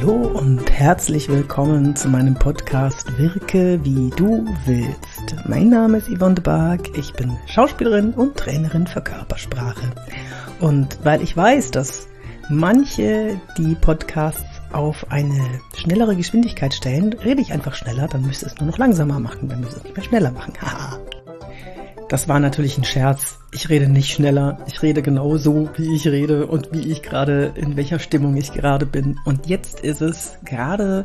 Hallo und herzlich willkommen zu meinem Podcast Wirke wie du willst. Mein Name ist Yvonne de Barg, ich bin Schauspielerin und Trainerin für Körpersprache. Und weil ich weiß, dass manche die Podcasts auf eine schnellere Geschwindigkeit stellen, rede ich einfach schneller, dann müsste es nur noch langsamer machen, dann müsste es nicht mehr schneller machen. Haha. Das war natürlich ein Scherz. Ich rede nicht schneller. Ich rede genau so, wie ich rede und wie ich gerade, in welcher Stimmung ich gerade bin. Und jetzt ist es gerade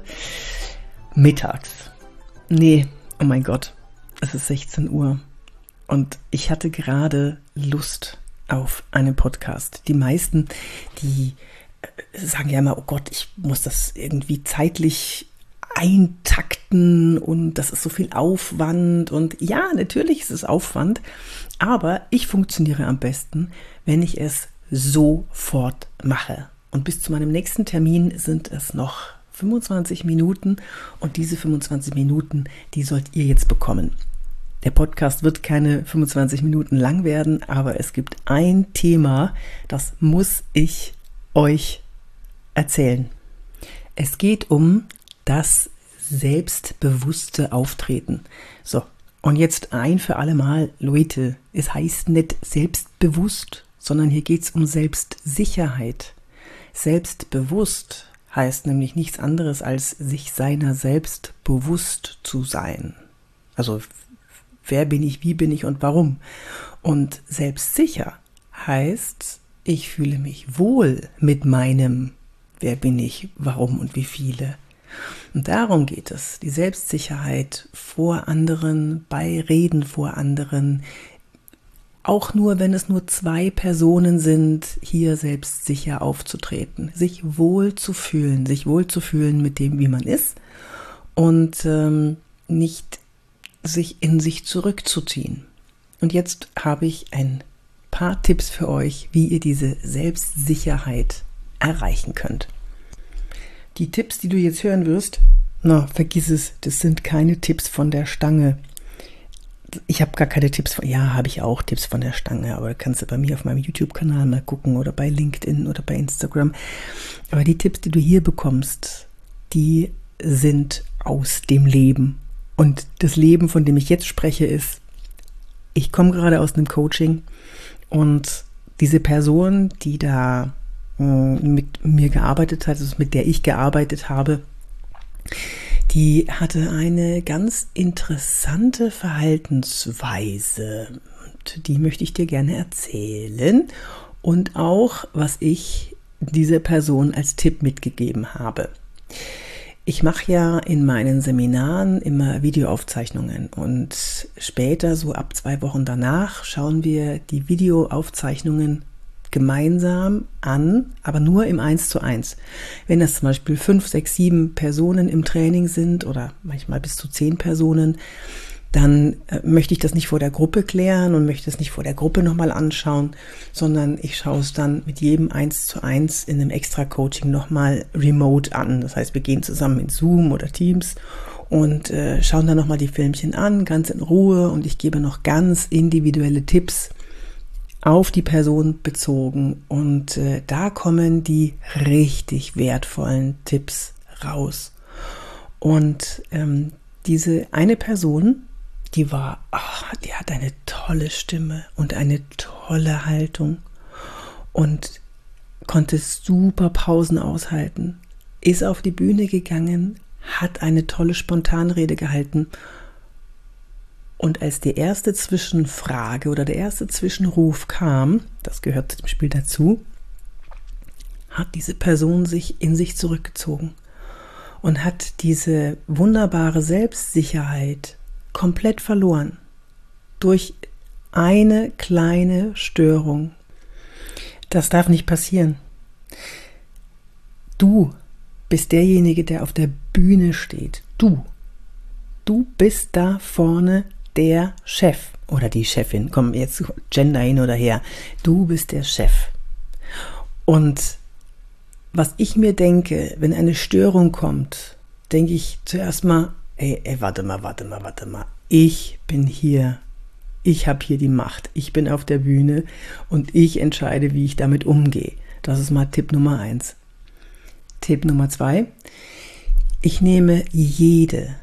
mittags. Nee, oh mein Gott. Es ist 16 Uhr. Und ich hatte gerade Lust auf einen Podcast. Die meisten, die äh, sagen ja immer, oh Gott, ich muss das irgendwie zeitlich eintakten und das ist so viel Aufwand und ja, natürlich ist es Aufwand, aber ich funktioniere am besten, wenn ich es sofort mache. Und bis zu meinem nächsten Termin sind es noch 25 Minuten und diese 25 Minuten, die sollt ihr jetzt bekommen. Der Podcast wird keine 25 Minuten lang werden, aber es gibt ein Thema, das muss ich euch erzählen. Es geht um das selbstbewusste Auftreten. So, und jetzt ein für alle Mal, Leute, es heißt nicht selbstbewusst, sondern hier geht es um Selbstsicherheit. Selbstbewusst heißt nämlich nichts anderes als sich seiner selbst bewusst zu sein. Also wer bin ich, wie bin ich und warum. Und selbstsicher heißt, ich fühle mich wohl mit meinem, wer bin ich, warum und wie viele. Und darum geht es, die Selbstsicherheit vor anderen, bei Reden vor anderen, auch nur wenn es nur zwei Personen sind, hier selbstsicher aufzutreten, sich wohl zu fühlen, sich wohl zu fühlen mit dem, wie man ist und ähm, nicht sich in sich zurückzuziehen. Und jetzt habe ich ein paar Tipps für euch, wie ihr diese Selbstsicherheit erreichen könnt. Die Tipps, die du jetzt hören wirst, na, vergiss es, das sind keine Tipps von der Stange. Ich habe gar keine Tipps von, ja, habe ich auch Tipps von der Stange, aber kannst du bei mir auf meinem YouTube-Kanal mal gucken oder bei LinkedIn oder bei Instagram. Aber die Tipps, die du hier bekommst, die sind aus dem Leben. Und das Leben, von dem ich jetzt spreche, ist, ich komme gerade aus einem Coaching und diese Person, die da mit mir gearbeitet hat, also mit der ich gearbeitet habe, die hatte eine ganz interessante Verhaltensweise. Und die möchte ich dir gerne erzählen. Und auch, was ich dieser Person als Tipp mitgegeben habe. Ich mache ja in meinen Seminaren immer Videoaufzeichnungen und später, so ab zwei Wochen danach, schauen wir die Videoaufzeichnungen gemeinsam an, aber nur im Eins zu eins. Wenn das zum Beispiel fünf, sechs, sieben Personen im Training sind oder manchmal bis zu zehn Personen, dann äh, möchte ich das nicht vor der Gruppe klären und möchte es nicht vor der Gruppe nochmal anschauen, sondern ich schaue es dann mit jedem eins zu eins in einem Extra-Coaching nochmal remote an. Das heißt, wir gehen zusammen in Zoom oder Teams und äh, schauen dann nochmal die Filmchen an, ganz in Ruhe und ich gebe noch ganz individuelle Tipps, auf die Person bezogen. Und äh, da kommen die richtig wertvollen Tipps raus. Und ähm, diese eine Person, die war, ach, die hat eine tolle Stimme und eine tolle Haltung und konnte super Pausen aushalten, ist auf die Bühne gegangen, hat eine tolle Spontanrede gehalten und als die erste Zwischenfrage oder der erste Zwischenruf kam, das gehört zu dem Spiel dazu, hat diese Person sich in sich zurückgezogen und hat diese wunderbare Selbstsicherheit komplett verloren durch eine kleine Störung. Das darf nicht passieren. Du bist derjenige, der auf der Bühne steht. Du. Du bist da vorne der Chef oder die Chefin. Komm, jetzt Gender hin oder her. Du bist der Chef. Und was ich mir denke, wenn eine Störung kommt, denke ich zuerst mal, ey, ey, warte mal, warte mal, warte mal. Ich bin hier. Ich habe hier die Macht. Ich bin auf der Bühne und ich entscheide, wie ich damit umgehe. Das ist mal Tipp Nummer eins. Tipp Nummer zwei. Ich nehme jede,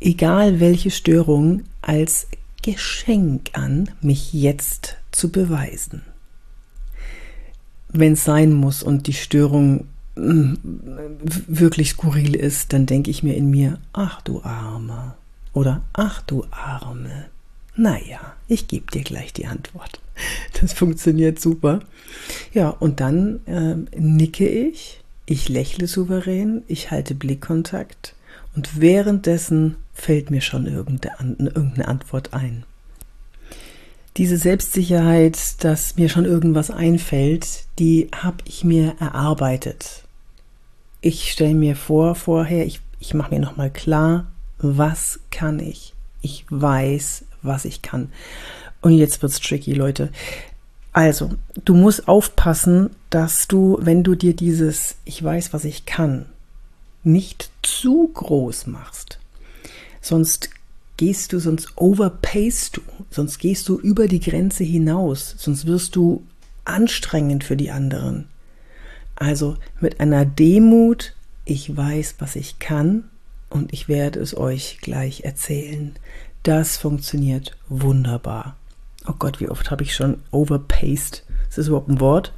egal welche Störung, als Geschenk an, mich jetzt zu beweisen. Wenn es sein muss und die Störung mm, wirklich skurril ist, dann denke ich mir in mir, ach du Arme oder ach du Arme. Naja, ich gebe dir gleich die Antwort. Das funktioniert super. Ja, und dann äh, nicke ich, ich lächle souverän, ich halte Blickkontakt und währenddessen fällt mir schon irgendeine Antwort ein. Diese Selbstsicherheit, dass mir schon irgendwas einfällt, die habe ich mir erarbeitet. Ich stelle mir vor vorher, ich, ich mache mir nochmal klar, was kann ich. Ich weiß, was ich kann. Und jetzt wird's tricky, Leute. Also, du musst aufpassen, dass du, wenn du dir dieses Ich weiß, was ich kann, nicht zu groß machst. Sonst gehst du, sonst overpayst du, sonst gehst du über die Grenze hinaus, sonst wirst du anstrengend für die anderen. Also mit einer Demut, ich weiß, was ich kann und ich werde es euch gleich erzählen. Das funktioniert wunderbar. Oh Gott, wie oft habe ich schon overpaced? Ist das überhaupt ein Wort?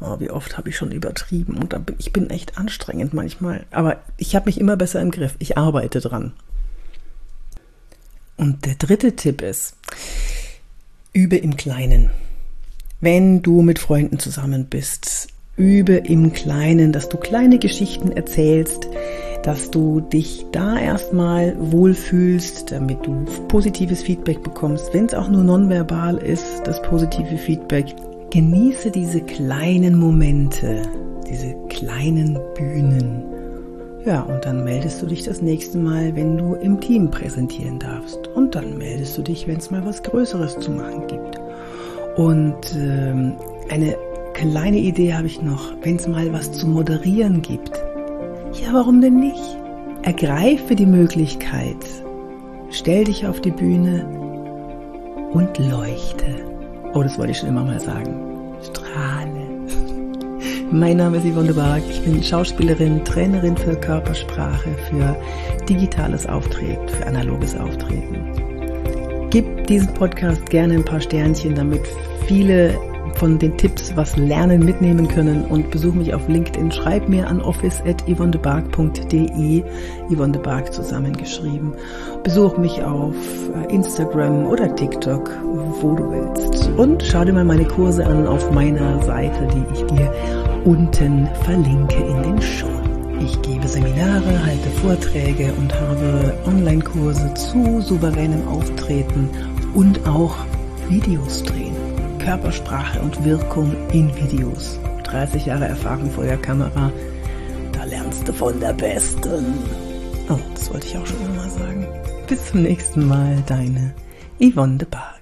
Oh, wie oft habe ich schon übertrieben? Und bin, ich bin echt anstrengend manchmal. Aber ich habe mich immer besser im Griff. Ich arbeite dran. Und der dritte Tipp ist, übe im Kleinen. Wenn du mit Freunden zusammen bist, übe im Kleinen, dass du kleine Geschichten erzählst, dass du dich da erstmal wohlfühlst, damit du positives Feedback bekommst, wenn es auch nur nonverbal ist, das positive Feedback. Genieße diese kleinen Momente, diese kleinen Bühnen. Ja, und dann meldest du dich das nächste Mal, wenn du im Team präsentieren darfst. Und dann meldest du dich, wenn es mal was Größeres zu machen gibt. Und ähm, eine kleine Idee habe ich noch, wenn es mal was zu moderieren gibt. Ja, warum denn nicht? Ergreife die Möglichkeit. Stell dich auf die Bühne und leuchte. Oh, das wollte ich schon immer mal sagen. Strahle. Mein Name ist Yvonne Bark. Ich bin Schauspielerin, Trainerin für Körpersprache, für digitales Auftreten, für analoges Auftreten. Gib diesem Podcast gerne ein paar Sternchen, damit viele von den Tipps was lernen, mitnehmen können und besuch mich auf LinkedIn. Schreib mir an office.yvonnebark.de, Yvonne de Bark zusammengeschrieben. Besuch mich auf äh, Instagram oder TikTok, wo du willst. Und schau dir mal meine Kurse an auf meiner Seite, die ich dir unten verlinke in den Show. Ich gebe Seminare, halte Vorträge und habe Online-Kurse zu souveränem Auftreten und auch Videos drehen. Körpersprache und Wirkung in Videos. 30 Jahre Erfahrung vor der Kamera. Da lernst du von der Besten. Oh, das wollte ich auch schon mal sagen. Bis zum nächsten Mal, deine Yvonne de Bar.